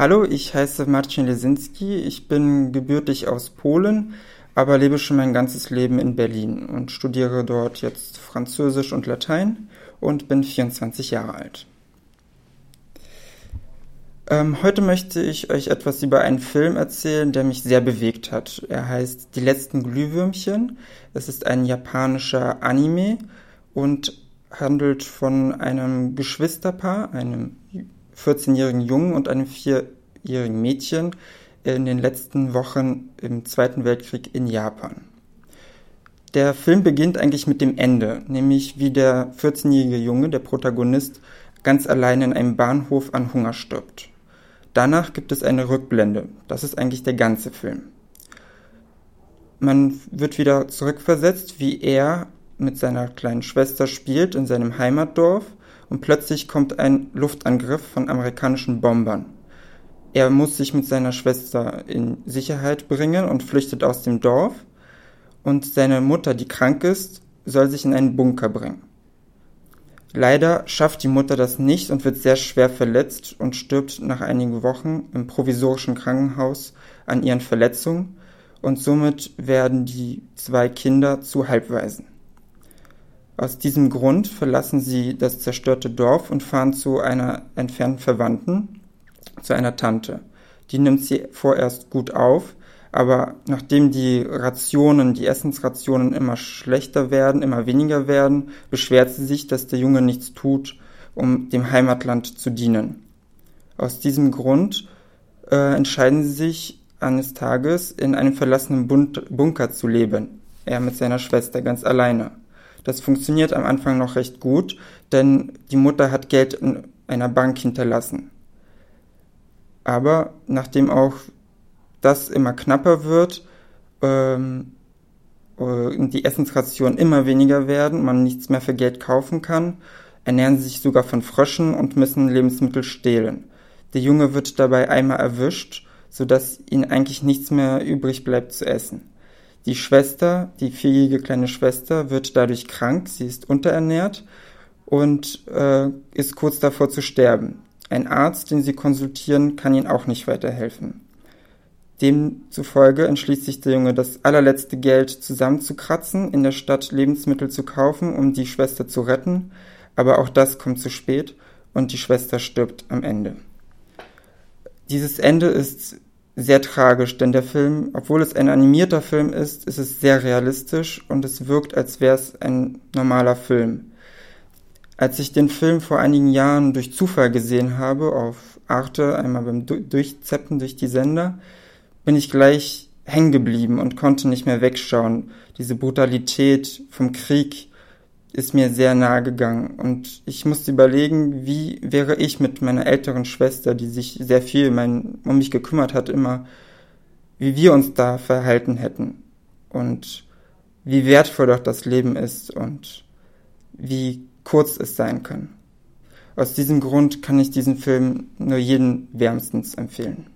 Hallo, ich heiße Marcin Lesinski. Ich bin gebürtig aus Polen, aber lebe schon mein ganzes Leben in Berlin und studiere dort jetzt Französisch und Latein und bin 24 Jahre alt. Ähm, heute möchte ich euch etwas über einen Film erzählen, der mich sehr bewegt hat. Er heißt Die letzten Glühwürmchen. Es ist ein japanischer Anime und handelt von einem Geschwisterpaar, einem 14-jährigen Jungen und einem 4-jährigen Mädchen in den letzten Wochen im Zweiten Weltkrieg in Japan. Der Film beginnt eigentlich mit dem Ende, nämlich wie der 14-jährige Junge, der Protagonist, ganz allein in einem Bahnhof an Hunger stirbt. Danach gibt es eine Rückblende. Das ist eigentlich der ganze Film. Man wird wieder zurückversetzt, wie er mit seiner kleinen Schwester spielt in seinem Heimatdorf und plötzlich kommt ein Luftangriff von amerikanischen Bombern. Er muss sich mit seiner Schwester in Sicherheit bringen und flüchtet aus dem Dorf und seine Mutter, die krank ist, soll sich in einen Bunker bringen. Leider schafft die Mutter das nicht und wird sehr schwer verletzt und stirbt nach einigen Wochen im provisorischen Krankenhaus an ihren Verletzungen und somit werden die zwei Kinder zu Halbwaisen. Aus diesem Grund verlassen sie das zerstörte Dorf und fahren zu einer entfernten Verwandten, zu einer Tante. Die nimmt sie vorerst gut auf, aber nachdem die Rationen, die Essensrationen immer schlechter werden, immer weniger werden, beschwert sie sich, dass der Junge nichts tut, um dem Heimatland zu dienen. Aus diesem Grund äh, entscheiden sie sich eines Tages in einem verlassenen Bunker zu leben. Er mit seiner Schwester ganz alleine. Das funktioniert am Anfang noch recht gut, denn die Mutter hat Geld in einer Bank hinterlassen. Aber nachdem auch das immer knapper wird ähm, und die Essensrationen immer weniger werden, man nichts mehr für Geld kaufen kann, ernähren sie sich sogar von Fröschen und müssen Lebensmittel stehlen. Der Junge wird dabei einmal erwischt, sodass ihm eigentlich nichts mehr übrig bleibt zu essen. Die Schwester, die vierjährige kleine Schwester, wird dadurch krank, sie ist unterernährt und äh, ist kurz davor zu sterben. Ein Arzt, den sie konsultieren, kann ihnen auch nicht weiterhelfen. Demzufolge entschließt sich der Junge, das allerletzte Geld zusammenzukratzen, in der Stadt Lebensmittel zu kaufen, um die Schwester zu retten, aber auch das kommt zu spät und die Schwester stirbt am Ende. Dieses Ende ist sehr tragisch, denn der Film, obwohl es ein animierter Film ist, ist es sehr realistisch und es wirkt, als wäre es ein normaler Film. Als ich den Film vor einigen Jahren durch Zufall gesehen habe, auf Arte, einmal beim Durchzeppen durch die Sender, bin ich gleich hängen geblieben und konnte nicht mehr wegschauen. Diese Brutalität vom Krieg, ist mir sehr nahe gegangen. Und ich musste überlegen, wie wäre ich mit meiner älteren Schwester, die sich sehr viel mein, um mich gekümmert hat, immer, wie wir uns da verhalten hätten. Und wie wertvoll doch das Leben ist und wie kurz es sein kann. Aus diesem Grund kann ich diesen Film nur jeden wärmstens empfehlen.